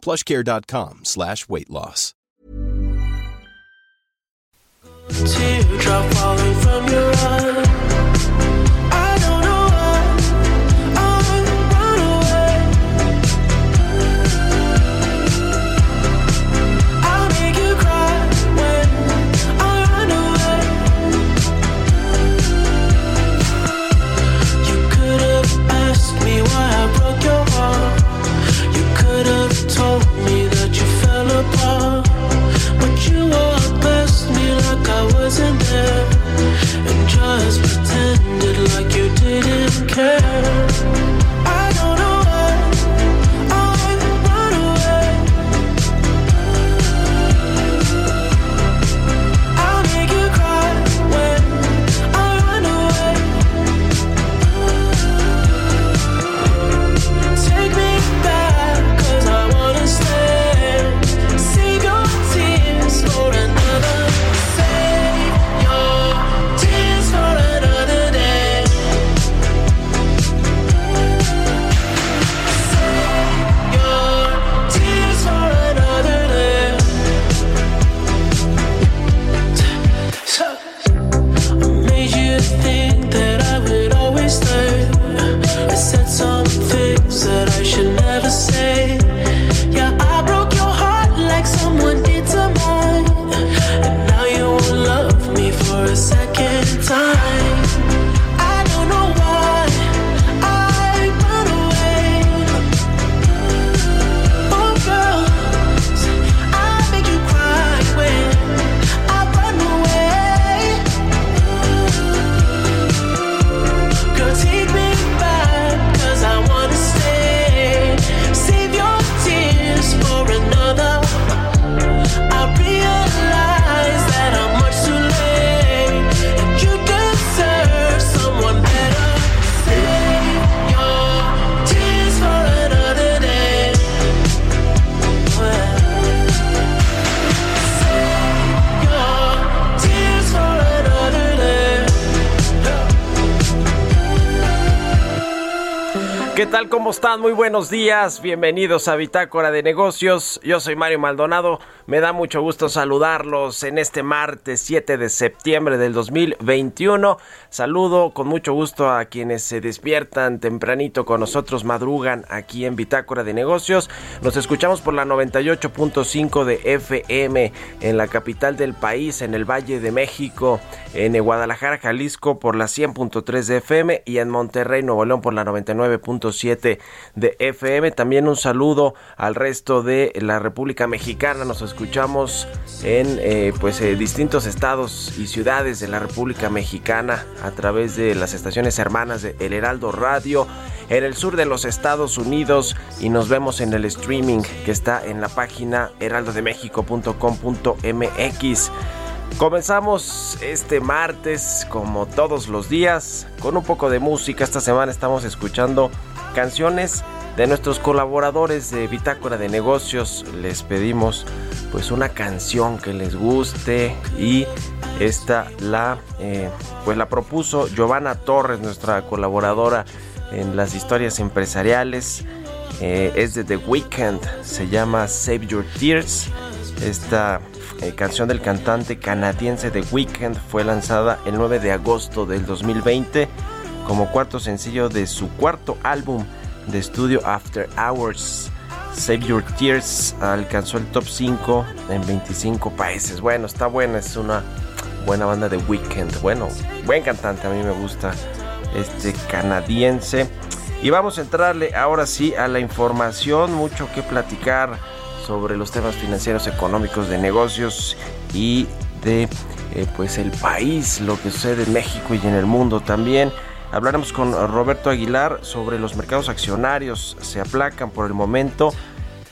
plushcare.com slash weight loss. Teardrop falling from your. Muy buenos días. Bienvenidos a Bitácora de Negocios. Yo soy Mario Maldonado. Me da mucho gusto saludarlos en este martes 7 de septiembre del 2021. Saludo con mucho gusto a quienes se despiertan tempranito con nosotros, madrugan aquí en Bitácora de Negocios. Nos escuchamos por la 98.5 de FM en la capital del país, en el Valle de México, en Guadalajara, Jalisco por la 100.3 de FM y en Monterrey, Nuevo León por la 99.7 de FM. También un saludo al resto de la República Mexicana. Escuchamos en eh, pues eh, distintos estados y ciudades de la República Mexicana a través de las estaciones hermanas de El Heraldo Radio en el sur de los Estados Unidos y nos vemos en el streaming que está en la página heraldodemexico.com.mx. Comenzamos este martes como todos los días con un poco de música. Esta semana estamos escuchando canciones de nuestros colaboradores de Bitácora de Negocios. Les pedimos pues una canción que les guste y esta la eh, pues la propuso Giovanna Torres, nuestra colaboradora en las historias empresariales. Eh, es de The Weeknd, se llama Save Your Tears. Esta eh, canción del cantante canadiense The Weeknd fue lanzada el 9 de agosto del 2020 como cuarto sencillo de su cuarto álbum de estudio After Hours. Save Your Tears alcanzó el top 5 en 25 países. Bueno, está buena, es una buena banda de Weeknd. Bueno, buen cantante, a mí me gusta este canadiense. Y vamos a entrarle ahora sí a la información, mucho que platicar sobre los temas financieros, económicos, de negocios y de eh, pues el país, lo que sucede en México y en el mundo también. Hablaremos con Roberto Aguilar sobre los mercados accionarios. Se aplacan por el momento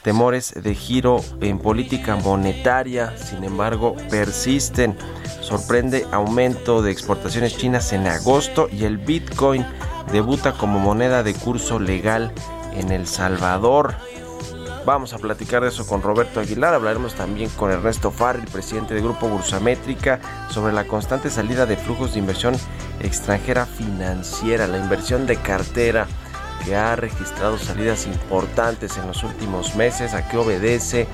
temores de giro en política monetaria, sin embargo, persisten. Sorprende aumento de exportaciones chinas en agosto y el Bitcoin debuta como moneda de curso legal en El Salvador. Vamos a platicar de eso con Roberto Aguilar. Hablaremos también con Ernesto Farril, presidente del Grupo Bursamétrica, sobre la constante salida de flujos de inversión extranjera financiera, la inversión de cartera que ha registrado salidas importantes en los últimos meses. ¿A qué obedece?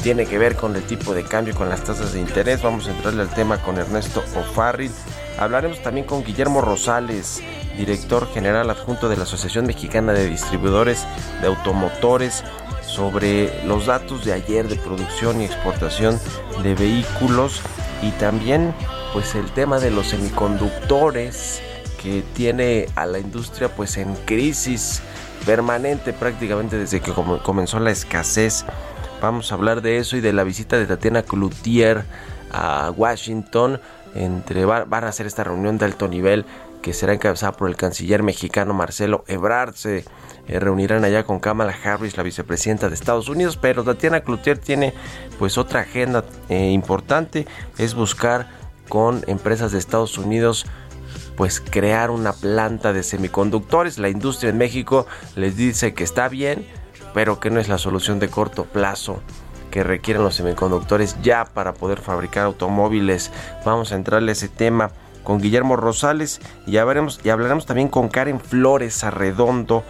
Tiene que ver con el tipo de cambio, con las tasas de interés. Vamos a entrarle al tema con Ernesto O'Farrill. Hablaremos también con Guillermo Rosales, director general adjunto de la Asociación Mexicana de Distribuidores de Automotores sobre los datos de ayer de producción y exportación de vehículos y también pues el tema de los semiconductores que tiene a la industria pues en crisis permanente prácticamente desde que comenzó la escasez. Vamos a hablar de eso y de la visita de Tatiana Cloutier a Washington. Entre, van a hacer esta reunión de alto nivel que será encabezada por el canciller mexicano Marcelo Ebrard. Se eh, reunirán allá con Kamala Harris, la vicepresidenta de Estados Unidos, pero Tatiana Cloutier tiene pues otra agenda eh, importante, es buscar con empresas de Estados Unidos pues crear una planta de semiconductores. La industria en México les dice que está bien, pero que no es la solución de corto plazo que requieren los semiconductores ya para poder fabricar automóviles. Vamos a entrarle a ese tema con Guillermo Rosales y ya veremos y hablaremos también con Karen Flores Arredondo,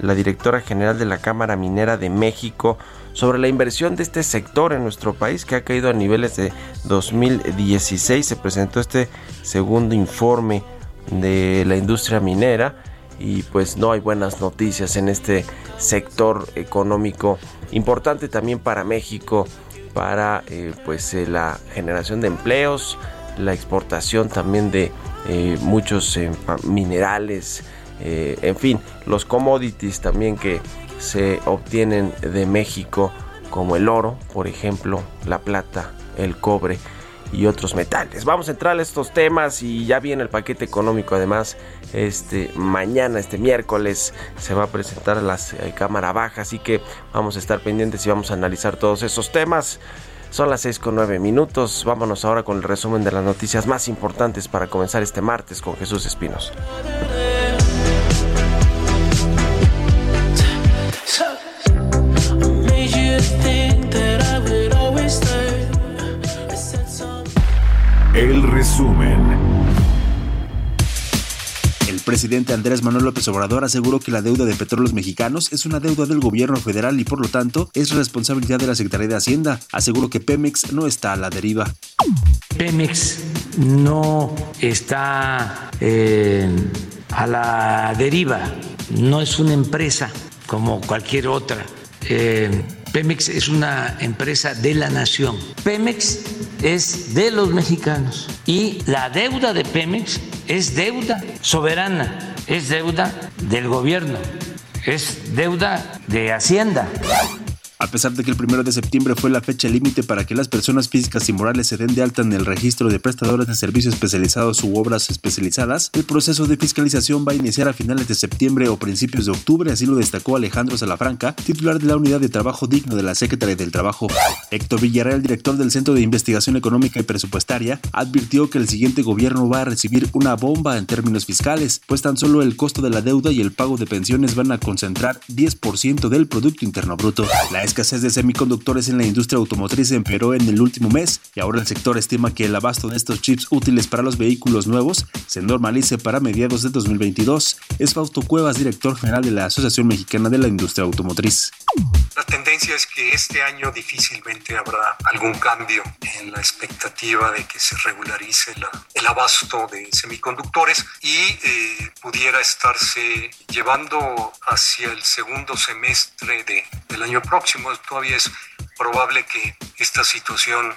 la directora general de la Cámara Minera de México, sobre la inversión de este sector en nuestro país que ha caído a niveles de 2016. Se presentó este segundo informe de la industria minera y pues no hay buenas noticias en este sector económico importante también para México para eh, pues eh, la generación de empleos la exportación también de eh, muchos minerales, en fin, los commodities también que se obtienen de México, como el oro, por ejemplo, la plata, el cobre y otros metales. Vamos a entrar a estos temas y ya viene el paquete económico. Además, este mañana, este miércoles, se va a presentar la Cámara Baja, así que vamos a estar pendientes y vamos a analizar todos esos temas. Son las 6 con 9 minutos. Vámonos ahora con el resumen de las noticias más importantes para comenzar este martes con Jesús Espinos. El resumen presidente Andrés Manuel López Obrador aseguró que la deuda de petróleos mexicanos es una deuda del gobierno federal y por lo tanto es responsabilidad de la Secretaría de Hacienda. Aseguró que Pemex no está a la deriva. Pemex no está eh, a la deriva, no es una empresa como cualquier otra. Eh, Pemex es una empresa de la nación. Pemex es de los mexicanos y la deuda de Pemex es deuda soberana, es deuda del gobierno, es deuda de Hacienda. A pesar de que el primero de septiembre fue la fecha límite para que las personas físicas y morales se den de alta en el registro de prestadores de servicios especializados u obras especializadas, el proceso de fiscalización va a iniciar a finales de septiembre o principios de octubre, así lo destacó Alejandro Salafranca, titular de la Unidad de Trabajo Digno de la Secretaría del Trabajo. Héctor Villarreal, director del Centro de Investigación Económica y Presupuestaria, advirtió que el siguiente gobierno va a recibir una bomba en términos fiscales, pues tan solo el costo de la deuda y el pago de pensiones van a concentrar 10% del Producto Interno Bruto. Escasez de semiconductores en la industria automotriz empeoró en el último mes y ahora el sector estima que el abasto de estos chips útiles para los vehículos nuevos se normalice para mediados de 2022. Es Fausto Cuevas, director general de la Asociación Mexicana de la Industria Automotriz. La tendencia es que este año difícilmente habrá algún cambio en la expectativa de que se regularice el abasto de semiconductores y eh, pudiera estarse llevando hacia el segundo semestre de, del año próximo. Todavía es probable que esta situación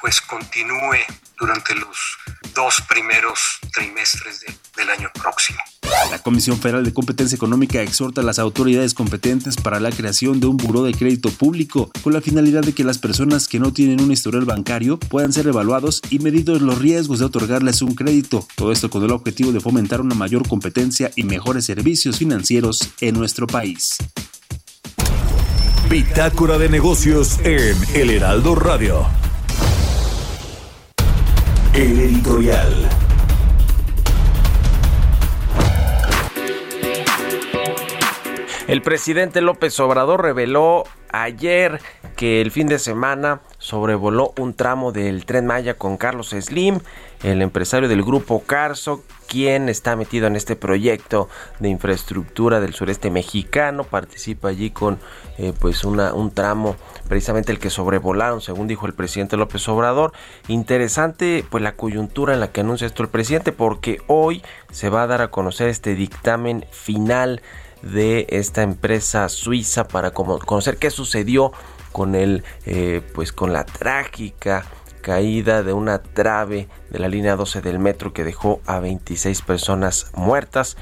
pues continúe durante los dos primeros trimestres del año próximo. La Comisión Federal de Competencia Económica exhorta a las autoridades competentes para la creación de un buró de crédito público con la finalidad de que las personas que no tienen un historial bancario puedan ser evaluados y medidos los riesgos de otorgarles un crédito. Todo esto con el objetivo de fomentar una mayor competencia y mejores servicios financieros en nuestro país. Bitácora de negocios en El Heraldo Radio. El editorial. El presidente López Obrador reveló ayer que el fin de semana sobrevoló un tramo del tren Maya con Carlos Slim, el empresario del grupo Carso, quien está metido en este proyecto de infraestructura del sureste mexicano, participa allí con eh, pues un tramo precisamente el que sobrevolaron, según dijo el presidente López Obrador. Interesante pues la coyuntura en la que anuncia esto el presidente, porque hoy se va a dar a conocer este dictamen final de esta empresa suiza para conocer qué sucedió con el eh, pues con la trágica caída de una trave de la línea 12 del metro que dejó a 26 personas muertas.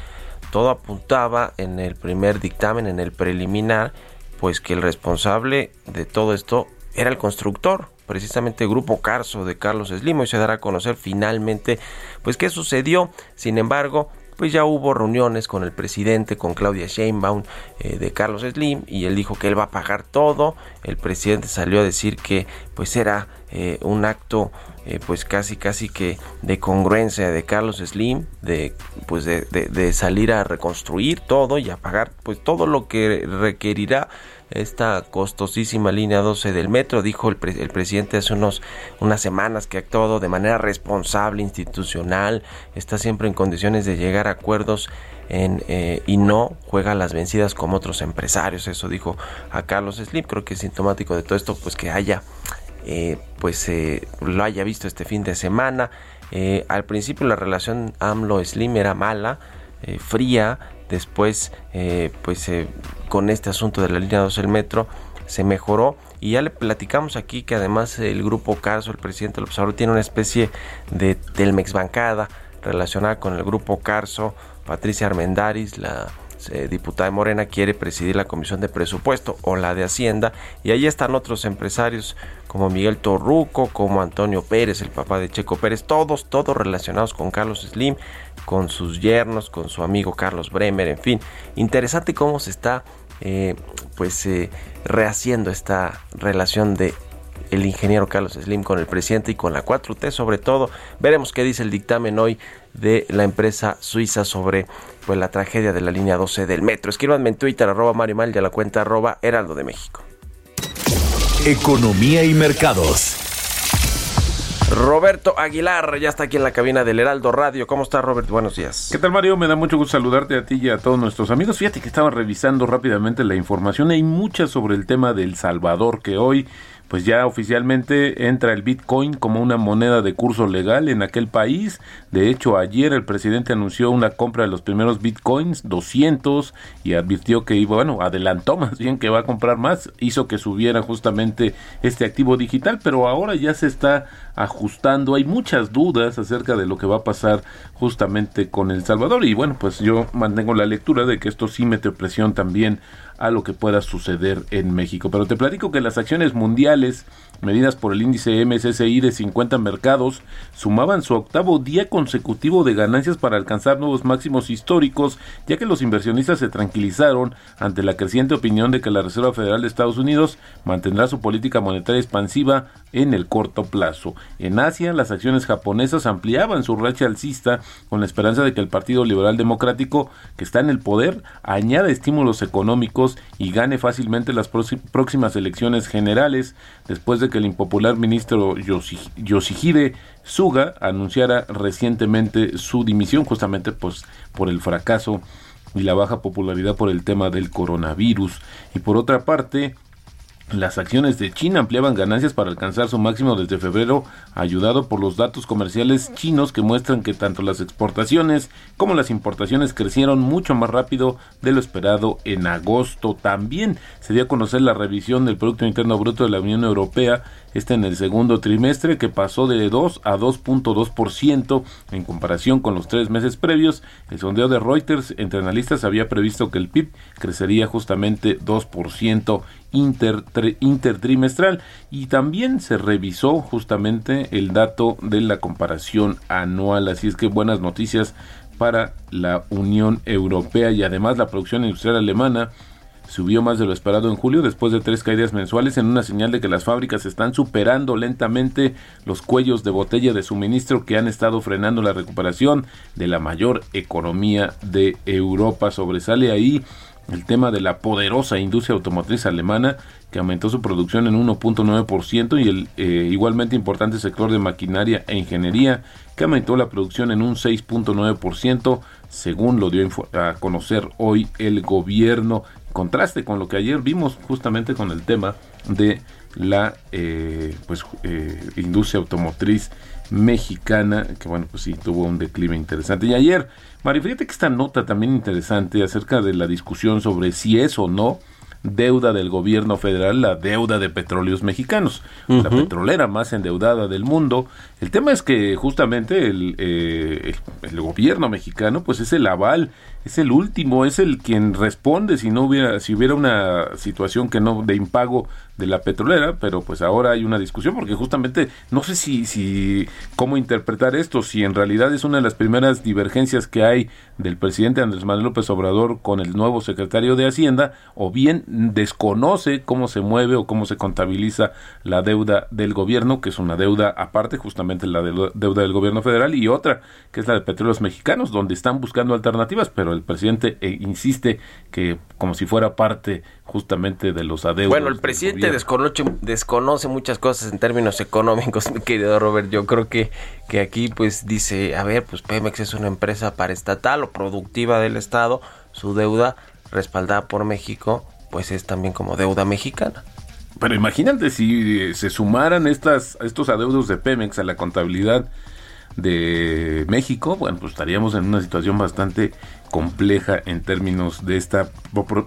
Todo apuntaba en el primer dictamen, en el preliminar, pues que el responsable de todo esto era el constructor, precisamente el grupo Carso de Carlos Slim. y se dará a conocer finalmente pues qué sucedió. Sin embargo, pues ya hubo reuniones con el presidente, con Claudia Sheinbaum eh, de Carlos Slim y él dijo que él va a pagar todo. El presidente salió a decir que pues era eh, un acto eh, pues casi casi que de congruencia de Carlos Slim de pues de, de salir a reconstruir todo y a pagar pues todo lo que requerirá esta costosísima línea 12 del metro. Dijo el, presidente hace unos, unas semanas que ha actuado de manera responsable, institucional, está siempre en condiciones de llegar a acuerdos en, eh, y no juega las vencidas como otros empresarios. Eso dijo a Carlos Slim. Creo que es sintomático de todo esto, pues que haya, eh, pues eh, lo haya visto este fin de semana. al principio la relación AMLO-Slim era mala, fría, después eh, pues eh, con este asunto de la línea 2 del metro se mejoró. Y ya le platicamos aquí que además el grupo Carso, el presidente del observador, tiene una especie de Telmex bancada relacionada con el grupo Carso, Patricia Armendaris, la eh, diputada de Morena quiere presidir la Comisión de Presupuesto o la de Hacienda. Y ahí están otros empresarios como Miguel Torruco, como Antonio Pérez, el papá de Checo Pérez, todos, todos relacionados con Carlos Slim, con sus yernos, con su amigo Carlos Bremer, en fin, interesante cómo se está eh, pues eh, rehaciendo esta relación de el ingeniero Carlos Slim con el presidente y con la 4T sobre todo. Veremos qué dice el dictamen hoy de la empresa suiza sobre pues, la tragedia de la línea 12 del metro. Escríbanme en Twitter arroba Mario Mal y a la cuenta arroba Heraldo de México. Economía y mercados. Roberto Aguilar ya está aquí en la cabina del Heraldo Radio. ¿Cómo está, Roberto? Buenos días. ¿Qué tal, Mario? Me da mucho gusto saludarte a ti y a todos nuestros amigos. Fíjate que estaba revisando rápidamente la información. Hay mucha sobre el tema del Salvador que hoy pues ya oficialmente entra el Bitcoin como una moneda de curso legal en aquel país. De hecho, ayer el presidente anunció una compra de los primeros Bitcoins, 200, y advirtió que iba, bueno, adelantó más bien que va a comprar más, hizo que subiera justamente este activo digital, pero ahora ya se está ajustando. Hay muchas dudas acerca de lo que va a pasar justamente con El Salvador y bueno, pues yo mantengo la lectura de que esto sí mete presión también a lo que pueda suceder en México. Pero te platico que las acciones mundiales medidas por el índice MSCI de 50 mercados, sumaban su octavo día consecutivo de ganancias para alcanzar nuevos máximos históricos, ya que los inversionistas se tranquilizaron ante la creciente opinión de que la Reserva Federal de Estados Unidos mantendrá su política monetaria expansiva en el corto plazo. En Asia, las acciones japonesas ampliaban su racha alcista con la esperanza de que el Partido Liberal Democrático, que está en el poder, añada estímulos económicos y gane fácilmente las próximas elecciones generales después de que el impopular ministro Yoshihide Suga anunciara recientemente su dimisión justamente pues por el fracaso y la baja popularidad por el tema del coronavirus. Y por otra parte, las acciones de China ampliaban ganancias para alcanzar su máximo desde febrero, ayudado por los datos comerciales chinos que muestran que tanto las exportaciones como las importaciones crecieron mucho más rápido de lo esperado en agosto. También se dio a conocer la revisión del Producto Interno Bruto de la Unión Europea este en el segundo trimestre que pasó de 2 a 2.2% en comparación con los tres meses previos. El sondeo de Reuters entre analistas había previsto que el PIB crecería justamente 2% intertrimestral y también se revisó justamente el dato de la comparación anual. Así es que buenas noticias para la Unión Europea y además la producción industrial alemana subió más de lo esperado en julio después de tres caídas mensuales en una señal de que las fábricas están superando lentamente los cuellos de botella de suministro que han estado frenando la recuperación de la mayor economía de Europa. Sobresale ahí el tema de la poderosa industria automotriz alemana que aumentó su producción en 1.9% y el eh, igualmente importante sector de maquinaria e ingeniería que aumentó la producción en un 6.9% según lo dio a conocer hoy el gobierno. Contraste con lo que ayer vimos justamente con el tema de la eh, pues, eh, industria automotriz mexicana, que bueno, pues sí, tuvo un declive interesante. Y ayer, Mari, fíjate que esta nota también interesante acerca de la discusión sobre si es o no deuda del gobierno federal, la deuda de petróleos mexicanos, la petrolera más endeudada del mundo. El tema es que justamente el, eh, el, gobierno mexicano pues es el aval, es el último, es el quien responde si no hubiera, si hubiera una situación que no de impago de la petrolera, pero pues ahora hay una discusión porque justamente no sé si, si cómo interpretar esto, si en realidad es una de las primeras divergencias que hay del presidente Andrés Manuel López Obrador con el nuevo secretario de Hacienda, o bien desconoce cómo se mueve o cómo se contabiliza la deuda del gobierno, que es una deuda aparte, justamente la deuda del gobierno federal, y otra, que es la de petróleos mexicanos, donde están buscando alternativas, pero el presidente eh, insiste que como si fuera parte justamente de los adeudos. Bueno, el presidente desconoce, desconoce muchas cosas en términos económicos, mi querido Robert. Yo creo que, que aquí pues dice, a ver, pues Pemex es una empresa paraestatal o productiva del Estado, su deuda respaldada por México, pues es también como deuda mexicana. Pero imagínate si se sumaran estas, estos adeudos de Pemex a la contabilidad de México, bueno, pues estaríamos en una situación bastante compleja en términos de esta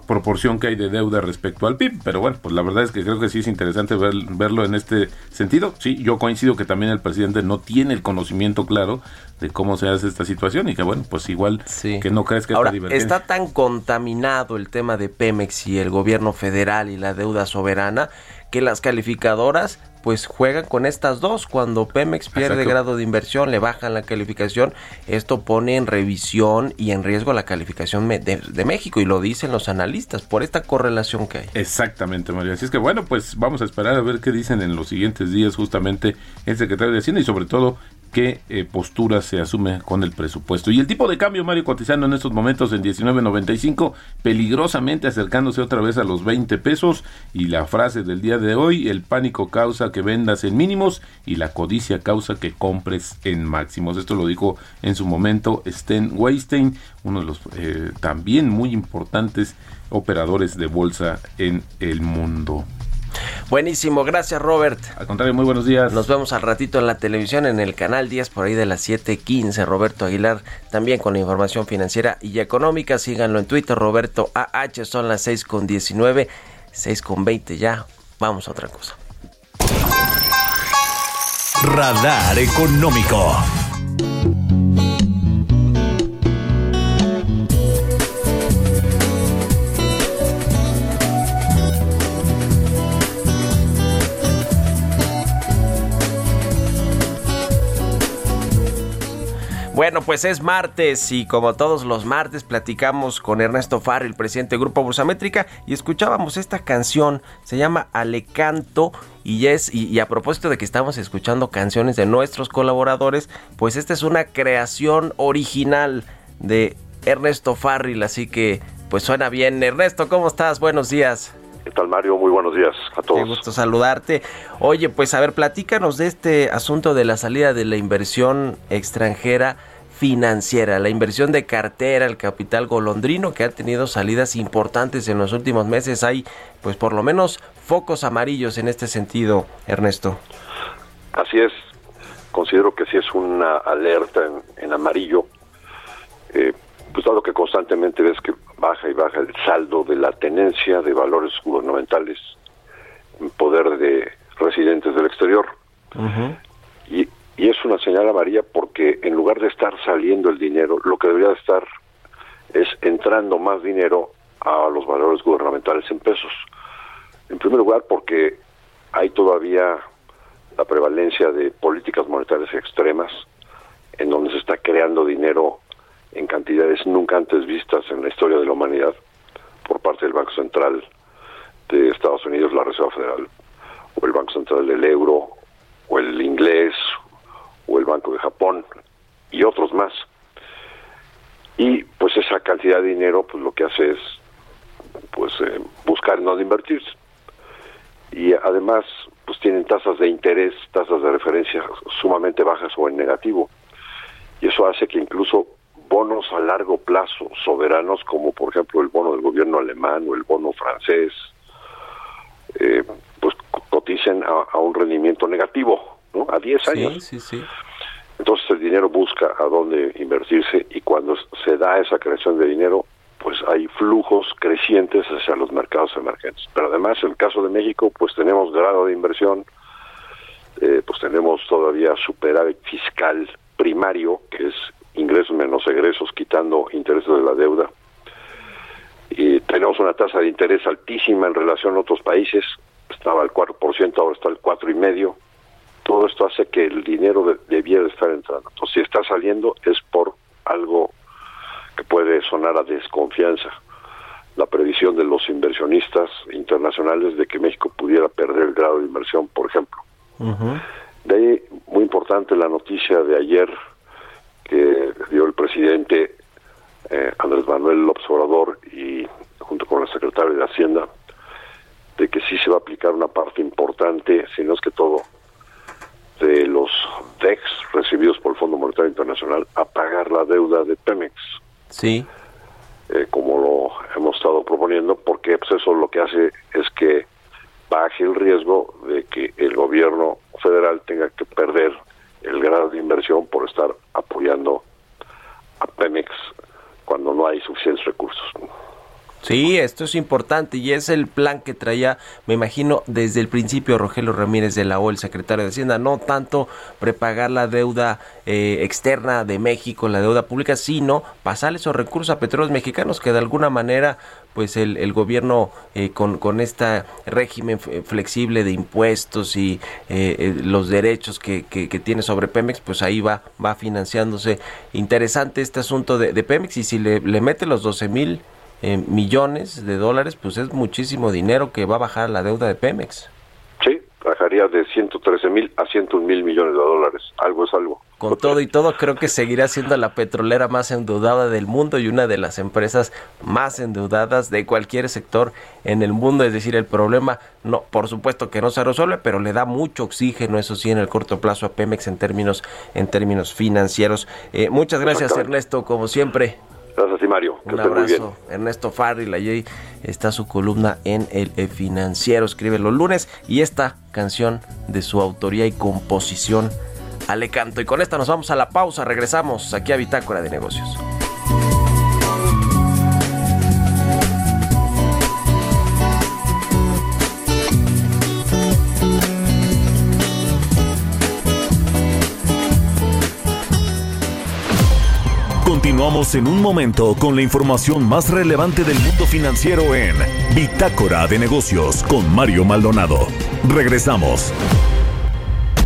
proporción que hay de deuda respecto al PIB. Pero bueno, pues la verdad es que creo que sí es interesante verlo en este sentido. Sí, yo coincido que también el presidente no tiene el conocimiento claro de cómo se hace esta situación y que bueno, pues igual que no crees que Ahora, está tan contaminado el tema de Pemex y el gobierno federal y la deuda soberana que las calificadoras pues juegan con estas dos. Cuando Pemex pierde grado de inversión, le bajan la calificación. Esto pone en revisión y en riesgo la calificación de, México y lo dicen los analistas por esta correlación que hay. Exactamente, María. Así es que bueno, pues vamos a esperar a ver qué dicen en los siguientes días justamente el secretario de Hacienda y sobre todo qué eh, postura se asume con el presupuesto. Y el tipo de cambio, Mario, cotizando en estos momentos en 19.95, peligrosamente acercándose otra vez a los 20 pesos. Y la frase del día de hoy, el pánico causa que vendas en mínimos y la codicia causa que compres en máximos. Esto lo dijo en su momento Sten Weinstein, uno de los eh, también muy importantes operadores de bolsa en el mundo. Buenísimo, gracias Robert. Al contrario, muy buenos días. Nos vemos al ratito en la televisión en el canal 10 por ahí de las 7:15. Roberto Aguilar también con la información financiera y económica. Síganlo en Twitter, Roberto AH. Son las 6 con 19, 6 con 20 ya. Vamos a otra cosa. Radar económico. Bueno, pues es martes y como todos los martes platicamos con Ernesto Farri, el presidente del Grupo Bursamétrica, y escuchábamos esta canción, se llama Alecanto, y es, y, a propósito de que estamos escuchando canciones de nuestros colaboradores, pues esta es una creación original de Ernesto Farril, así que pues suena bien. Ernesto, ¿cómo estás? Buenos días. ¿Qué tal, Mario? Muy buenos días a todos. Qué gusto saludarte. Oye, pues a ver, platícanos de este asunto de la salida de la inversión extranjera financiera, la inversión de cartera, el capital golondrino que ha tenido salidas importantes en los últimos meses. Hay, pues por lo menos, focos amarillos en este sentido, Ernesto. Así es. Considero que sí es una alerta en, amarillo. Eh, pues dado que constantemente ves que baja y baja el saldo de la tenencia de valores gubernamentales en poder de residentes del exterior. Y y es una señal amarilla porque en lugar de estar saliendo el dinero, lo que debería estar es entrando más dinero a los valores gubernamentales en pesos. En primer lugar, porque hay todavía la prevalencia de políticas monetarias extremas, en donde se está creando dinero en cantidades nunca antes vistas en la historia de la humanidad, por parte del Banco Central de Estados Unidos, la Reserva Federal, o el Banco Central del Euro, o el inglés, o el Banco de Japón, y otros más. Y pues esa cantidad de dinero, pues lo que hace es pues eh, buscar en dónde invertirse. Y además, pues tienen tasas de interés, tasas de referencia sumamente bajas o en negativo. Y eso hace que incluso bonos a largo plazo soberanos, como por ejemplo el bono del gobierno alemán o el bono francés, eh, pues coticen a, un rendimiento negativo, ¿no? A 10 años. Sí, sí, sí. Entonces el dinero busca a dónde invertirse y cuando se da esa creación de dinero, pues hay flujos crecientes hacia los mercados emergentes. Pero además, en el caso de México, pues tenemos grado de inversión, eh, pues tenemos todavía superávit fiscal primario, que es ingresos menos egresos, quitando intereses de la deuda. Y tenemos una tasa de interés altísima en relación a otros países, estaba al 4%, ahora está al 4,5%. Todo esto hace que el dinero debiera estar entrando. Entonces, si está saliendo es por algo que puede sonar a desconfianza. La previsión de los inversionistas internacionales de que México pudiera perder el grado de inversión, por ejemplo. De ahí, muy importante la noticia de ayer que dio el presidente eh, Andrés Manuel López Obrador y junto con la secretaria de Hacienda, de que sí se va a aplicar una parte importante, si no es que todo, de los DEX recibidos por el Fondo Monetario Internacional a pagar la deuda de Pemex. Sí. Eh, como lo hemos estado proponiendo, porque pues, eso lo que hace es que baje el riesgo de que el gobierno federal tenga que perder el grado de inversión por estar apoyando a Pemex cuando no hay suficientes recursos. Sí, esto es importante y es el plan que traía, me imagino, desde el principio Rogelio Ramírez de la O, el secretario de Hacienda, no tanto prepagar la deuda eh, externa de México, la deuda pública, sino pasar esos recursos a petróleos mexicanos que de alguna manera pues el, el gobierno eh, con, con este régimen flexible de impuestos y eh, los derechos que, que, tiene sobre Pemex, pues ahí va, va financiándose. Interesante este asunto de, Pemex y si le, le mete los 12 mil eh, millones de dólares, pues es muchísimo dinero que va a bajar la deuda de Pemex. Sí, bajaría de 113 mil a 101 mil millones de dólares. Algo es algo. Con todo y todo, creo que seguirá siendo la petrolera más endeudada del mundo y una de las empresas más endeudadas de cualquier sector en el mundo. Es decir, el problema, no, por supuesto que no se resuelve, pero le da mucho oxígeno, eso sí, en el corto plazo a Pemex en términos, en términos financieros. Eh, muchas gracias, Ernesto, como siempre. Gracias, Mario. Un abrazo. Ernesto Farril, allí está su columna en El Financiero, escribe los lunes. Y esta canción de su autoría y composición, Ale Canto. Y con esta nos vamos a la pausa, regresamos aquí a Bitácora de Negocios. Continuamos en un momento con la información más relevante del mundo financiero en Bitácora de Negocios con Mario Maldonado. Regresamos.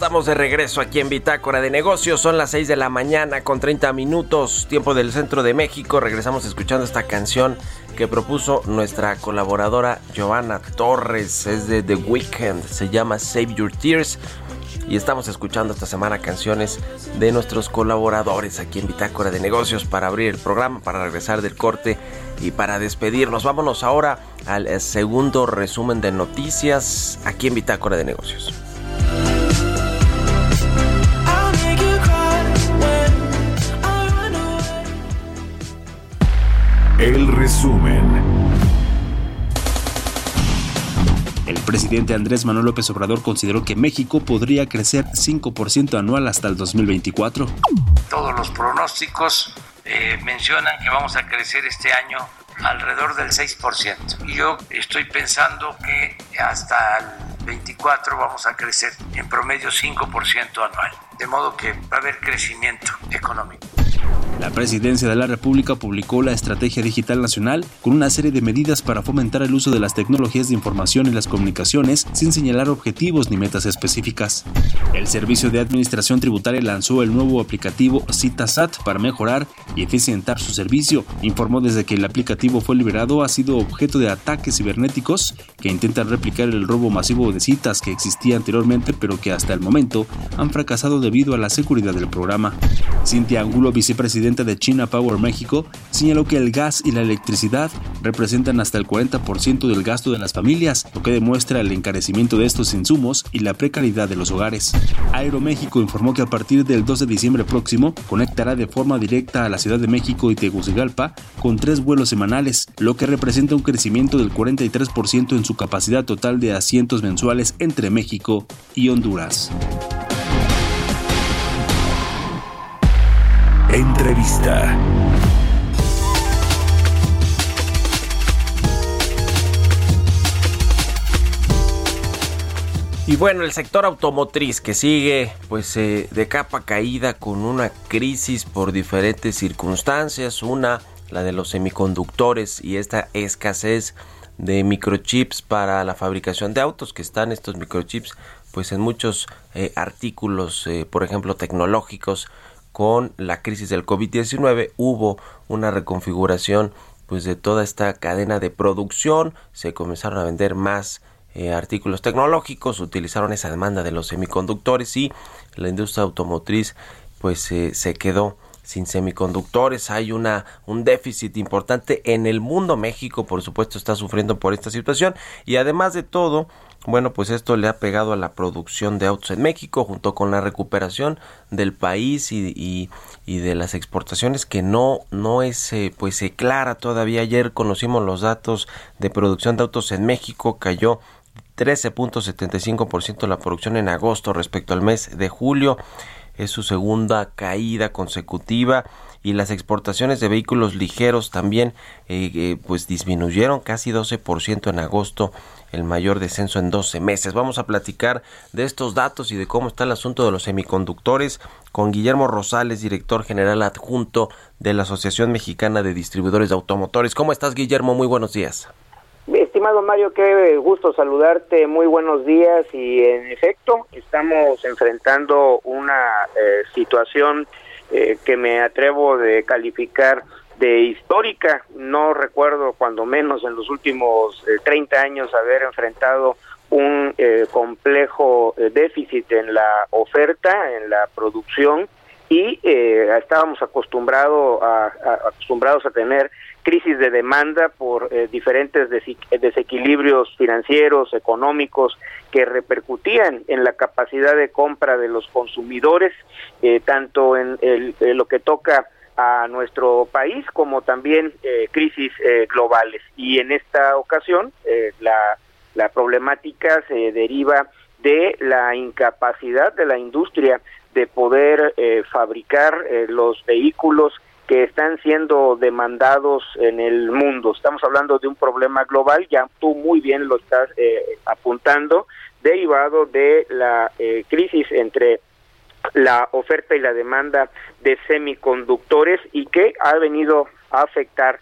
estamos de regreso aquí en Bitácora de Negocios. Son las 6 de la mañana con 30 minutos, tiempo del centro de México. Regresamos escuchando esta canción que propuso nuestra colaboradora Joana Torres. Es de The Weeknd, se llama Save Your Tears. Y estamos escuchando esta semana canciones de nuestros colaboradores aquí en Bitácora de Negocios para abrir el programa, para regresar del corte y para despedirnos. Vámonos ahora al segundo resumen de noticias aquí en Bitácora de Negocios. Resumen. El presidente Andrés Manuel López Obrador consideró que México podría crecer 5% anual hasta el 2024. Todos los pronósticos eh, mencionan que vamos a crecer este año alrededor del 6%. Y yo estoy pensando que hasta el 24 vamos a crecer en promedio 5% anual. De modo que va a haber crecimiento económico. La Presidencia de la República publicó la Estrategia Digital Nacional con una serie de medidas para fomentar el uso de las tecnologías de información y las comunicaciones sin señalar objetivos ni metas específicas. El Servicio de Administración Tributaria lanzó el nuevo aplicativo CitaSat para mejorar y eficientar su servicio. Informó desde que el aplicativo fue liberado ha sido objeto de ataques cibernéticos que intentan replicar el robo masivo de citas que existía anteriormente pero que hasta el momento han fracasado debido a la seguridad del programa. Cintia Angulo, vicepresidenta de China Power México, señaló que el gas y la electricidad representan hasta el 40% del gasto de las familias, lo que demuestra el encarecimiento de estos insumos y la precariedad de los hogares. Aeroméxico informó que a partir del 2 de diciembre próximo conectará de forma directa a la Ciudad de México y Tegucigalpa con tres vuelos semanales, lo que representa un crecimiento del 43% en su capacidad total de asientos mensuales entre México y Honduras. Entrevista. Y bueno, el sector automotriz que sigue pues eh, de capa caída con una crisis por diferentes circunstancias, una la de los semiconductores y esta escasez de microchips para la fabricación de autos que están estos microchips pues en muchos eh, artículos eh, por ejemplo tecnológicos con la crisis del COVID-19 hubo una reconfiguración pues de toda esta cadena de producción, se comenzaron a vender más eh, artículos tecnológicos, utilizaron esa demanda de los semiconductores y la industria automotriz pues eh, se quedó sin semiconductores, hay una un déficit importante en el mundo. México, por supuesto, está sufriendo por esta situación y además de todo, bueno, pues esto le ha pegado a la producción de autos en México junto con la recuperación del país y, de las exportaciones que no no es eh, pues clara todavía. Ayer conocimos los datos de producción de autos en México, cayó 13.75% la producción en agosto respecto al mes de julio. Es su segunda caída consecutiva y las exportaciones de vehículos ligeros también eh, eh, pues disminuyeron casi 12% en agosto el mayor descenso en 12 meses. Vamos a platicar de estos datos y de cómo está el asunto de los semiconductores con Guillermo Rosales, director general adjunto de la Asociación Mexicana de Distribuidores de Automotores. ¿Cómo estás, Guillermo? Muy buenos días. Estimado Mario, qué gusto saludarte, muy buenos días y en efecto estamos enfrentando una eh, situación eh, que me atrevo de calificar de histórica. No recuerdo, cuando menos en los últimos 30 eh, años, haber enfrentado un eh, complejo eh, déficit en la oferta, en la producción, y estábamos acostumbrado a, acostumbrados a tener crisis de demanda por diferentes desequilibrios financieros, económicos, que repercutían en la capacidad de compra de los consumidores, tanto en, el, en lo que toca a nuestro país como también eh, crisis eh, globales y en esta ocasión eh, la, la problemática se deriva de la incapacidad de la industria de poder fabricar los vehículos que están siendo demandados en el mundo. Estamos hablando de un problema global, ya tú muy bien lo estás apuntando, derivado de la crisis entre la oferta y la demanda de semiconductores y que ha venido a afectar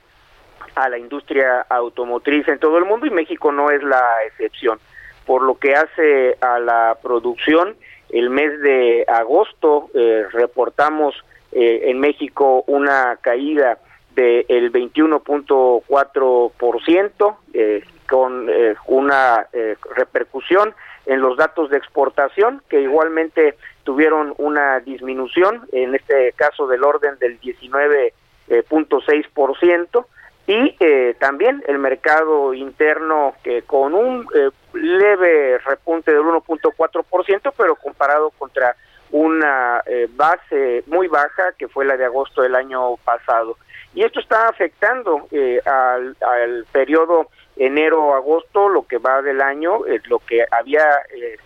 a la industria automotriz en todo el mundo y México no es la excepción. Por lo que hace a la producción, el mes de agosto eh, reportamos eh, en México una caída del 21.4% eh, con eh, una repercusión en los datos de exportación que igualmente tuvieron una disminución, en este caso del orden del 19.6%, y eh, también el mercado interno que con un eh, leve repunte del 1.4%, pero comparado contra una eh, base muy baja que fue la de agosto del año pasado. Y esto está afectando al, al periodo enero agosto, lo que va del año, lo que había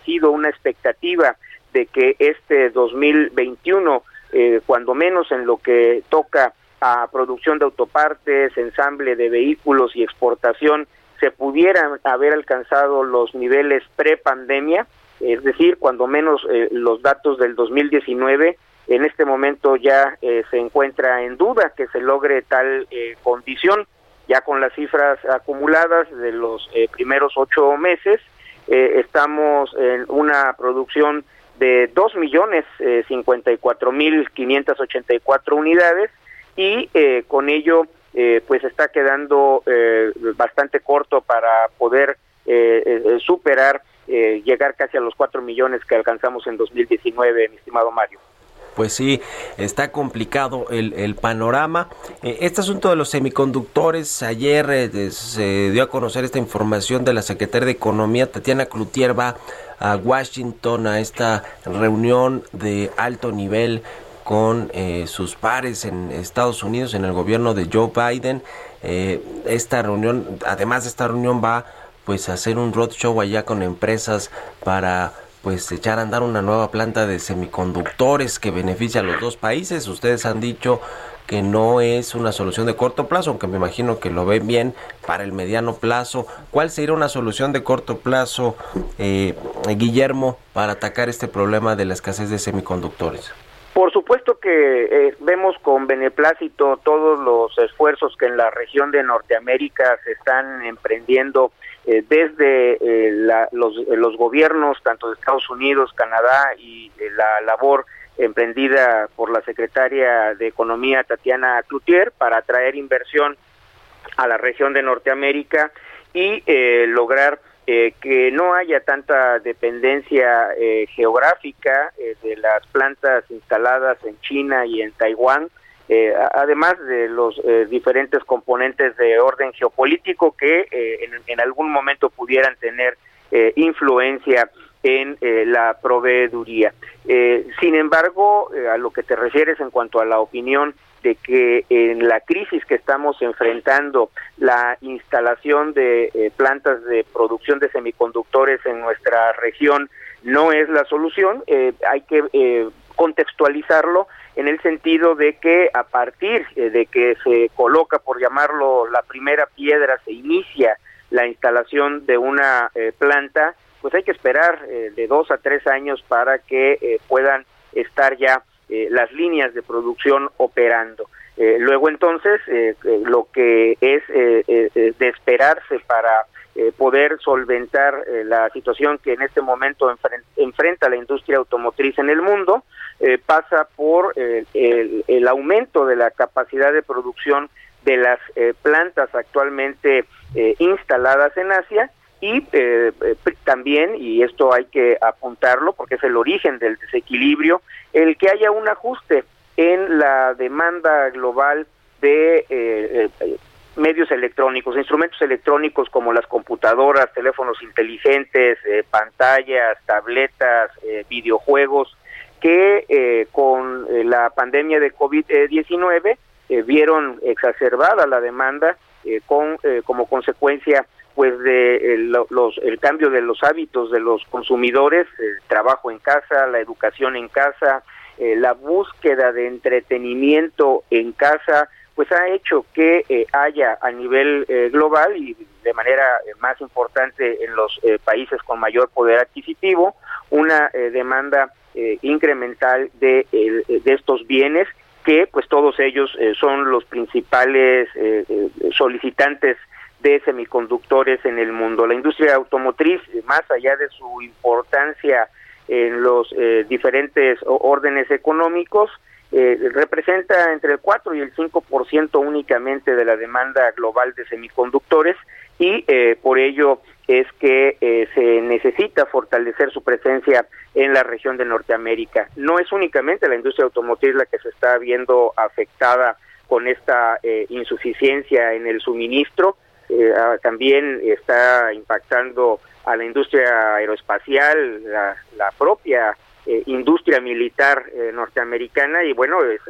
sido una expectativa de que este 2021, cuando menos en lo que toca a producción de autopartes, ensamble de vehículos y exportación, se pudieran haber alcanzado los niveles pre-pandemia, es decir, cuando menos eh, los datos del 2019, en este momento ya eh, se encuentra en duda que se logre tal eh, condición, ya con las cifras acumuladas de los primeros ocho meses, estamos en una producción de dos millones cincuenta y cuatro mil quinientas ochenta y cuatro unidades y con ello pues está quedando bastante corto para poder superar eh, llegar casi a los 4 millones que alcanzamos en 2019, mi estimado Mario. Pues sí, está complicado el, panorama. Eh, este asunto de los semiconductores, ayer eh, se dio a conocer esta información de la secretaria de Economía, Tatiana Cloutier, va a Washington a esta reunión de alto nivel con sus pares en Estados Unidos, en el gobierno de Joe Biden. esta reunión, además de esta reunión, va pues hacer un roadshow allá con empresas para pues echar a andar una nueva planta de semiconductores que beneficia a los dos países. Ustedes han dicho que no es una solución de corto plazo, aunque me imagino que lo ven bien para el mediano plazo. ¿Cuál sería una solución de corto plazo, eh, Guillermo, para atacar este problema de la escasez de semiconductores? Por supuesto que eh, vemos con beneplácito todos los esfuerzos que en la región de Norteamérica se están emprendiendo eh, desde eh, los, los, gobiernos, tanto de Estados Unidos, Canadá y la labor emprendida por la secretaria de Economía Tatiana Cloutier para atraer inversión a la región de Norteamérica y lograr eh, que no haya tanta dependencia eh, geográfica eh, de las plantas instaladas en China y en Taiwán, además de los diferentes componentes de orden geopolítico que en, algún momento pudieran tener influencia en la proveeduría. sin embargo, a lo que te refieres en cuanto a la opinión de que en la crisis que estamos enfrentando, la instalación de eh, plantas de producción de semiconductores en nuestra región no es la solución, eh, hay que eh, contextualizarlo en el sentido de que a partir de que se coloca, por llamarlo, la primera piedra, se inicia la instalación de una planta, pues hay que esperar de dos a tres años para que puedan estar ya eh, las líneas de producción operando. Eh, luego entonces, eh, lo que es de esperarse para poder solventar la situación que en este momento enfrenta la industria automotriz en el mundo, pasa por el, el, aumento de la capacidad de producción de las plantas actualmente instaladas en Asia y eh, eh, también, y esto hay que apuntarlo porque es el origen del desequilibrio, el que haya un ajuste en la demanda global de eh, medios electrónicos, instrumentos electrónicos como las computadoras, teléfonos inteligentes, pantallas, tabletas, videojuegos, que con la pandemia de COVID-19 vieron exacerbada la demanda con como consecuencia pues de los, el cambio de los hábitos de los consumidores, el trabajo en casa, la educación en casa, eh, la búsqueda de entretenimiento en casa, pues ha hecho que eh, haya a nivel eh, global y de manera más importante en los países con mayor poder adquisitivo una demanda incremental de, de estos bienes que pues todos ellos son los principales solicitantes de semiconductores en el mundo. La industria automotriz, más allá de su importancia en los eh, diferentes órdenes económicos, eh, representa entre el 4 y el 5% únicamente de la demanda global de semiconductores y eh, por ello es que se necesita fortalecer su presencia en la región de Norteamérica. No es únicamente la industria automotriz la que se está viendo afectada con esta insuficiencia en el suministro, eh, ah, también está impactando a la industria aeroespacial, la, propia eh, industria militar eh, norteamericana y bueno, es,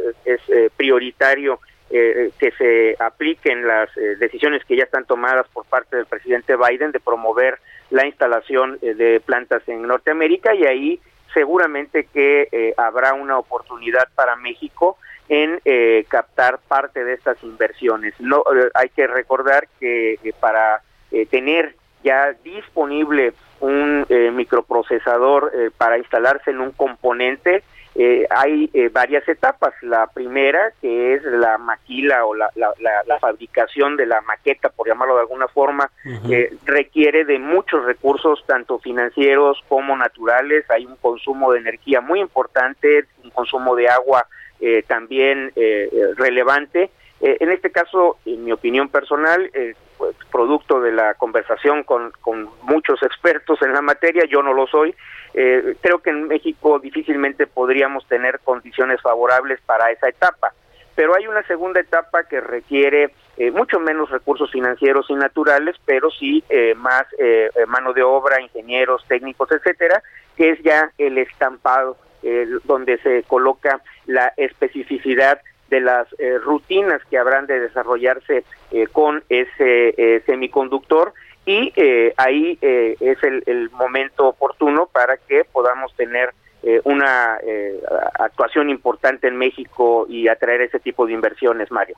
prioritario que se apliquen las decisiones que ya están tomadas por parte del presidente Biden de promover la instalación de plantas en Norteamérica y ahí seguramente que habrá una oportunidad para México en captar parte de estas inversiones. No hay que recordar que para tener ya disponible un microprocesador para instalarse en un componente eh, hay eh, varias etapas. La primera, que es la maquila o la, la, fabricación de la maqueta, por llamarlo de alguna forma, requiere de muchos recursos, tanto financieros como naturales. Hay un consumo de energía muy importante, un consumo de agua eh, también relevante. en este caso, en mi opinión personal, pues, producto de la conversación con, con muchos expertos en la materia, yo no lo soy, eh, creo que en México difícilmente podríamos tener condiciones favorables para esa etapa. Pero hay una segunda etapa que requiere eh, mucho menos recursos financieros y naturales, pero sí eh, más mano de obra, ingenieros, técnicos, etcétera, que es ya el estampado, donde se coloca la especificidad de las rutinas que habrán de desarrollarse con ese semiconductor y eh, ahí eh, es el, momento oportuno para que podamos tener eh, una actuación importante en México y atraer ese tipo de inversiones, Mario.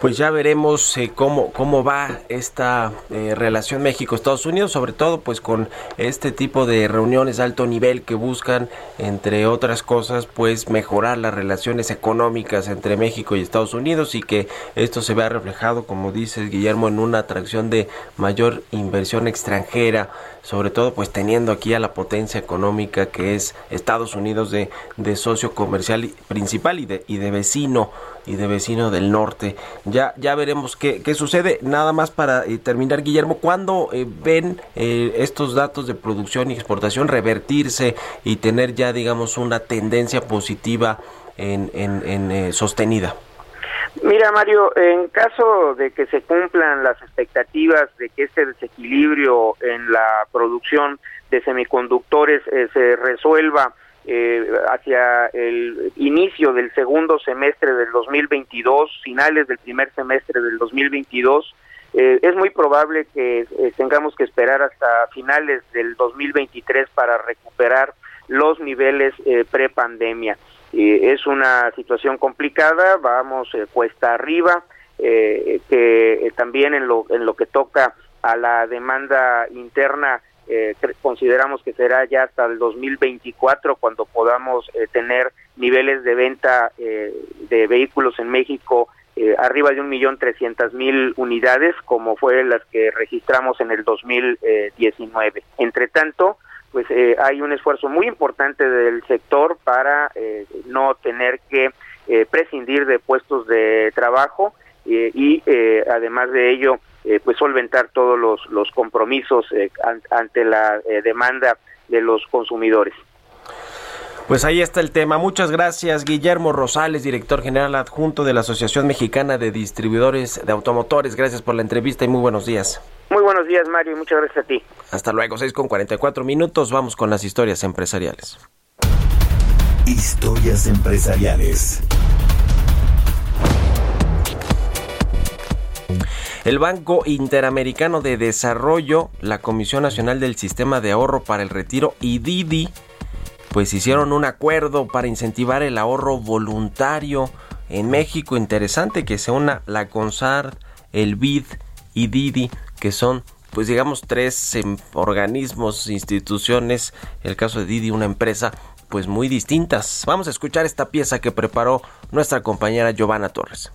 Pues ya veremos eh, cómo, cómo va esta eh, relación México-Estados Unidos, sobre todo pues con este tipo de reuniones de alto nivel que buscan, entre otras cosas, pues mejorar las relaciones económicas entre México y Estados Unidos y que esto se vea reflejado, como dice Guillermo, en una atracción de mayor inversión extranjera, sobre todo pues teniendo aquí a la potencia económica que es Estados Unidos de, de socio comercial principal y de, y de vecino y de vecino del norte. Ya, ya veremos qué, qué sucede. Nada más para eh, terminar, Guillermo, ¿cuándo eh, ven eh, estos datos de producción y exportación revertirse y tener ya, digamos, una tendencia positiva en, en, sostenida? Mira, Mario, en caso de que se cumplan las expectativas de que este desequilibrio en la producción de semiconductores se resuelva eh, hacia el inicio del segundo semestre del 2022, finales del primer semestre del 2022, eh, es muy probable que eh, tengamos que esperar hasta finales del 2023 para recuperar los niveles pre-pandemia. Es una situación complicada, vamos cuesta arriba, que también en lo, en lo que toca a la demanda interna eh, consideramos que será ya hasta el 2024 cuando podamos eh, tener niveles de venta eh, de vehículos en México arriba de un millón trescientas mil unidades como fue las que registramos en el 2019. Entre tanto, pues hay un esfuerzo muy importante del sector para no tener que prescindir de puestos de trabajo y además de ello eh, pues solventar todos los, los compromisos eh, ante la eh, demanda de los consumidores. Pues ahí está el tema. Muchas gracias, Guillermo Rosales, director general adjunto de la Asociación Mexicana de Distribuidores de Automotores. Gracias por la entrevista y muy buenos días. Muy buenos días, Mario, y muchas gracias a ti. Hasta luego, 6 con 44 minutos. Vamos con las historias empresariales. Historias empresariales. El Banco Interamericano de Desarrollo, la Comisión Nacional del Sistema de Ahorro para el Retiro y Didi, pues hicieron un acuerdo para incentivar el ahorro voluntario en México. Interesante que se una la CONSAR, el BID y Didi, que son pues digamos tres em, organismos, instituciones, el caso de Didi una empresa pues muy distintas. Vamos a escuchar esta pieza que preparó nuestra compañera Giovanna Torres.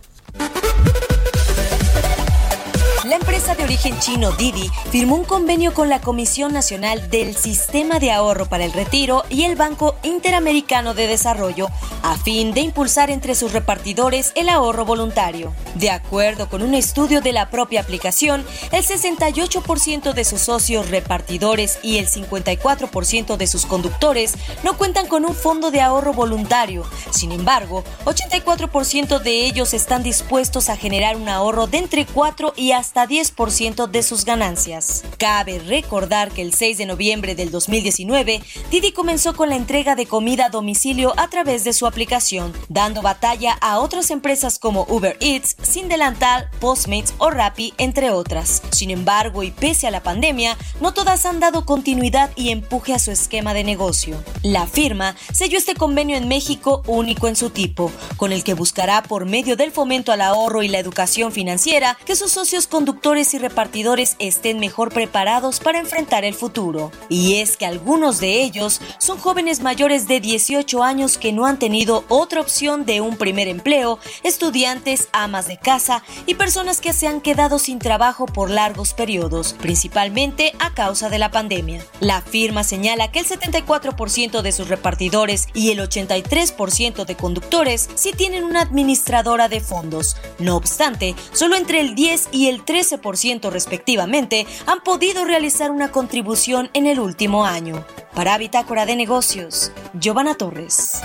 La empresa de origen chino Didi firmó un convenio con la Comisión Nacional del Sistema de Ahorro para el Retiro y el Banco Interamericano de Desarrollo a fin de impulsar entre sus repartidores el ahorro voluntario. De acuerdo con un estudio de la propia aplicación, el 68% de sus socios repartidores y el 54% de sus conductores no cuentan con un fondo de ahorro voluntario. Sin embargo, 84% de ellos están dispuestos a generar un ahorro de entre 4 y hasta 10% 83% de sus ganancias. Cabe recordar que el 6 de noviembre del 2019, Didi comenzó con la entrega de comida a domicilio a través de su aplicación, dando batalla a otras empresas como Uber Eats, Sin Delantal, Postmates o Rappi, entre otras. Sin embargo, y pese a la pandemia, no todas han dado continuidad y empuje a su esquema de negocio. La firma selló este convenio en México único en su tipo, con el que buscará por medio del fomento al ahorro y la educación financiera que sus socios conductores y repartidores estén mejor preparados para enfrentar el futuro. Y es que algunos de ellos son jóvenes mayores de 18 años que no han tenido otra opción de un primer empleo, estudiantes, amas de casa y personas que se han quedado sin trabajo por largos periodos, principalmente a causa de la pandemia. La firma señala que el 74% de sus repartidores y el 83% de conductores sí tienen una administradora de fondos. No obstante, solo entre el 10 y el 13% respectivamente han podido realizar una contribución en el último año. Para Bitácora de Negocios, Giovanna Torres.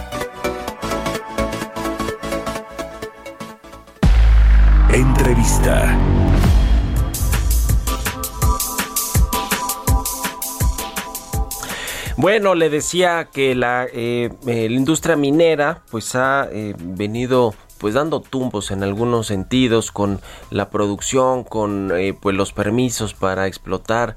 Entrevista. Bueno, le decía que la, eh, eh, industria minera pues ha eh, venido pues dando tumbos en algunos sentidos con la producción, con pues los permisos para explotar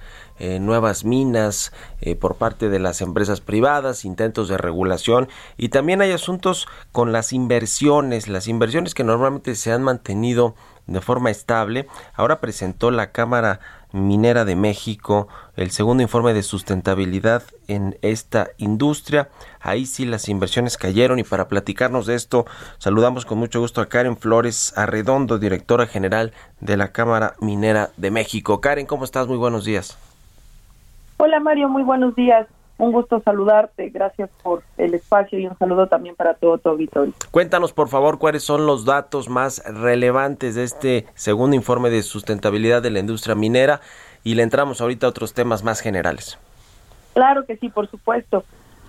nuevas minas por parte de las empresas privadas, intentos de regulación y también hay asuntos con las inversiones, las inversiones que normalmente se han mantenido de forma estable. Ahora presentó la Cámara Minera de México, el segundo informe de sustentabilidad en esta industria. Ahí sí las inversiones cayeron y para platicarnos de esto saludamos con mucho gusto a Karen Flores Arredondo, directora general de la Cámara Minera de México. Karen, ¿cómo estás? Muy buenos días. Hola Mario, muy buenos días. Un gusto saludarte, gracias por el espacio y un saludo también para todo tu auditorio. Cuéntanos por favor cuáles son los datos más relevantes de este segundo informe de sustentabilidad de la industria minera y le entramos ahorita a otros temas más generales. Claro que sí, por supuesto.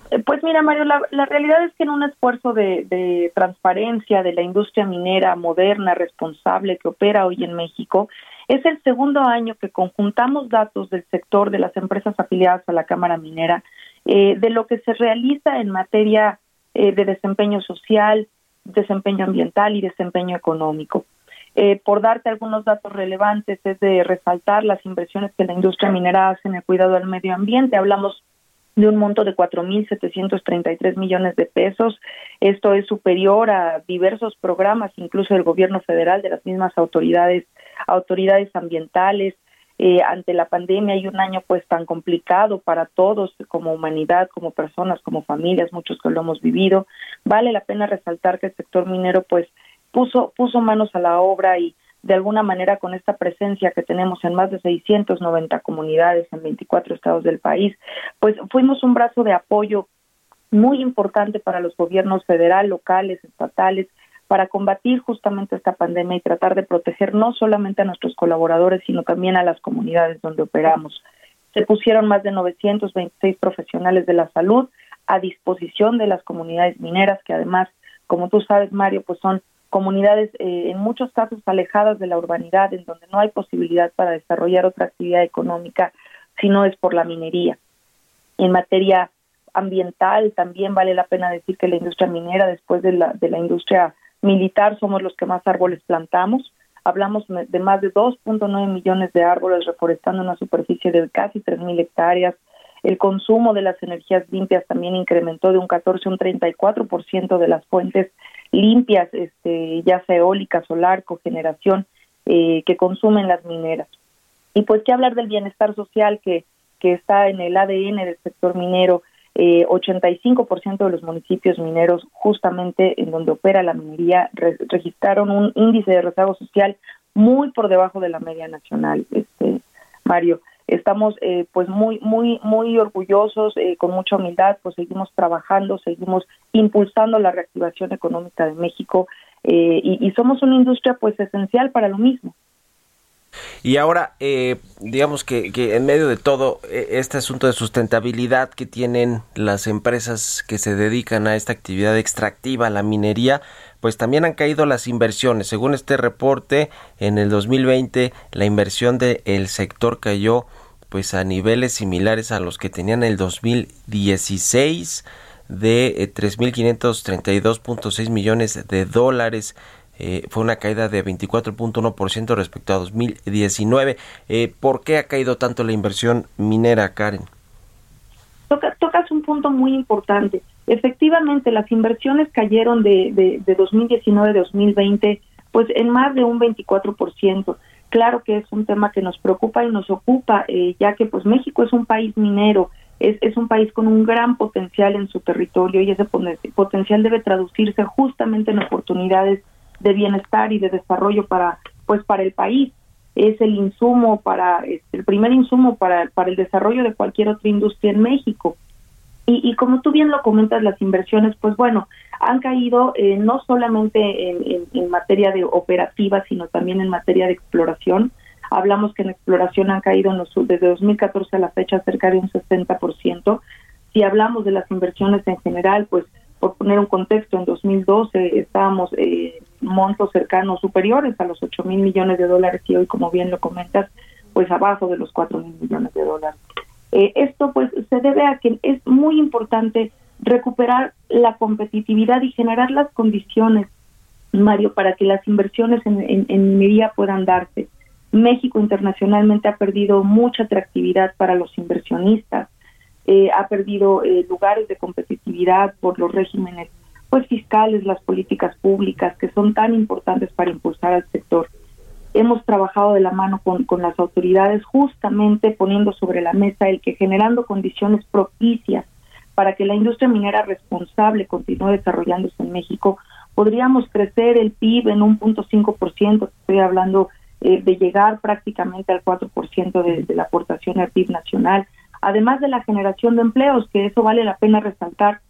Eh, pues mira, Mario, la, realidad es que en un esfuerzo de, de, transparencia de la industria minera moderna, responsable que opera hoy en México, es el segundo año que conjuntamos datos del sector de las empresas afiliadas a la Cámara Minera, eh, de lo que se realiza en materia eh, de desempeño social, desempeño ambiental y desempeño económico. Eh, por darte algunos datos relevantes, es de resaltar las inversiones que la industria minera hace en el cuidado del medio ambiente. Hablamos de un monto de 4.733 millones de pesos. Esto es superior a diversos programas, incluso del gobierno federal, de las mismas autoridades, autoridades ambientales. Eh, ante la pandemia y un año pues tan complicado para todos como humanidad, como personas, como familias, muchos que lo hemos vivido, vale la pena resaltar que el sector minero pues puso puso manos a la obra y de alguna manera con esta presencia que tenemos en más de 690 comunidades en 24 estados del país, pues fuimos un brazo de apoyo muy importante para los gobiernos federal, locales, estatales, para combatir justamente esta pandemia y tratar de proteger no solamente a nuestros colaboradores, sino también a las comunidades donde operamos. Se pusieron más de 926 profesionales de la salud a disposición de las comunidades mineras, que además, como tú sabes, Mario, pues son comunidades eh, en muchos casos alejadas de la urbanidad, en donde no hay posibilidad para desarrollar otra actividad económica si no es por la minería. En materia ambiental, también vale la pena decir que la industria minera, después de la, de la industria militar, somos los que más árboles plantamos. Hablamos de más de 2.9 millones de árboles reforestando una superficie de casi 3.000 hectáreas. El consumo de las energías limpias también incrementó de un 14 a un 34% de las fuentes limpias, este, ya sea eólica, solar, cogeneración, eh, que consumen las mineras. Y pues qué hablar del bienestar social que, que está en el ADN del sector minero. Eh, 85% de los municipios mineros, justamente en donde opera la minería, registraron un índice de rezago social muy por debajo de la media nacional, este Mario estamos eh, pues muy muy muy orgullosos eh, con mucha humildad pues seguimos trabajando seguimos impulsando la reactivación económica de México eh, y, somos una industria pues esencial para lo mismo. Y ahora, digamos que, que, en medio de todo este asunto de sustentabilidad que tienen las empresas que se dedican a esta actividad extractiva, la minería, pues también han caído las inversiones. Según este reporte, en el 2020 la inversión del sector cayó pues a niveles similares a los que tenían en el 2016 de 3.532.6 eh, millones de dólares. Eh, fue una caída de 24.1% respecto a 2019. Eh, ¿Por qué ha caído tanto la inversión minera, Karen? tocas un punto muy importante. Efectivamente, las inversiones cayeron de, de, de 2019 a 2020 pues en más de un 24%. Claro que es un tema que nos preocupa y nos ocupa, eh, ya que pues México es un país minero, es, es un país con un gran potencial en su territorio y ese potencial debe traducirse justamente en oportunidades de bienestar y de desarrollo para pues para el país es el insumo para el primer insumo para para el desarrollo de cualquier otra industria en México y, y como tú bien lo comentas las inversiones pues bueno han caído eh, no solamente en, materia de operativa sino también en materia de exploración hablamos que en exploración han caído en los, desde 2014 a la fecha cerca de un 60%. Si hablamos de las inversiones en general, pues por poner un contexto, en 2012 estábamos eh, montos cercanos superiores a los 8 mil millones de dólares y hoy, como bien lo comentas, pues abajo de los 4 mil millones de dólares. Eh, esto pues se debe a que es muy importante recuperar la competitividad y generar las condiciones, Mario, para que las inversiones en, en, en minería puedan darse. México internacionalmente ha perdido mucha atractividad para los inversionistas, eh, ha perdido eh, lugares de competitividad por los regímenes pues fiscales, las políticas públicas que son tan importantes para impulsar al sector. Hemos trabajado de la mano con, con las autoridades justamente poniendo sobre la mesa el que generando condiciones propicias para que la industria minera responsable continúe desarrollándose en México, podríamos crecer el PIB en un punto cinco por ciento, estoy hablando eh, de llegar prácticamente al 4% de, de la aportación al PIB nacional, además de la generación de empleos, que eso vale la pena resaltar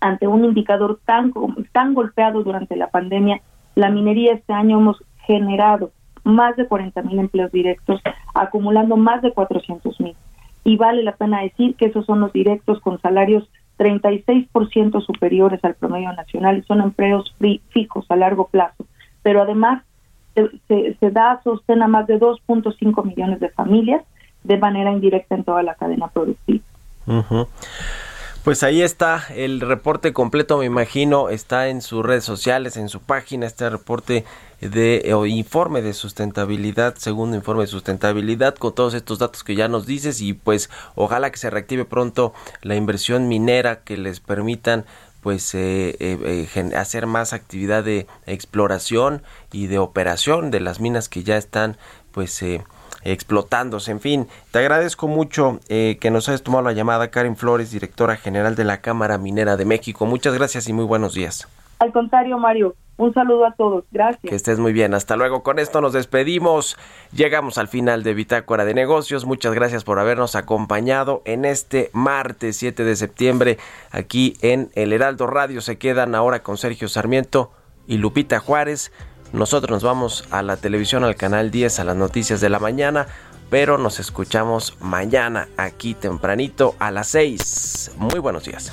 ante un indicador tan, tan golpeado durante la pandemia. La minería este año hemos generado más de 40 mil empleos directos, acumulando más de 400 mil. Y vale la pena decir que esos son los directos con salarios 36% superiores al promedio nacional y son empleos fijos a largo plazo. Pero además se, se, da sostén a más de 2.5 millones de familias de manera indirecta en toda la cadena productiva. Pues ahí está el reporte completo, me imagino, está en sus redes sociales, en su página, este reporte de o informe de sustentabilidad, segundo informe de sustentabilidad, con todos estos datos que ya nos dices y pues ojalá que se reactive pronto la inversión minera que les permitan pues eh, eh, eh hacer más actividad de exploración y de operación de las minas que ya están pues eh, explotándose. En fin, te agradezco mucho que nos hayas tomado la llamada Karen Flores, directora general de la Cámara Minera de México. Muchas gracias y muy buenos días. Al contrario, Mario, un saludo a todos. Gracias. Que estés muy bien. Hasta luego. Con esto nos despedimos. Llegamos al final de Bitácora de Negocios. Muchas gracias por habernos acompañado en este martes 7 de septiembre aquí en El Heraldo Radio. Se quedan ahora con Sergio Sarmiento y Lupita Juárez. Nosotros nos vamos a la televisión, al canal 10, a las noticias de la mañana pero nos escuchamos mañana aquí tempranito a las 6. Muy buenos días.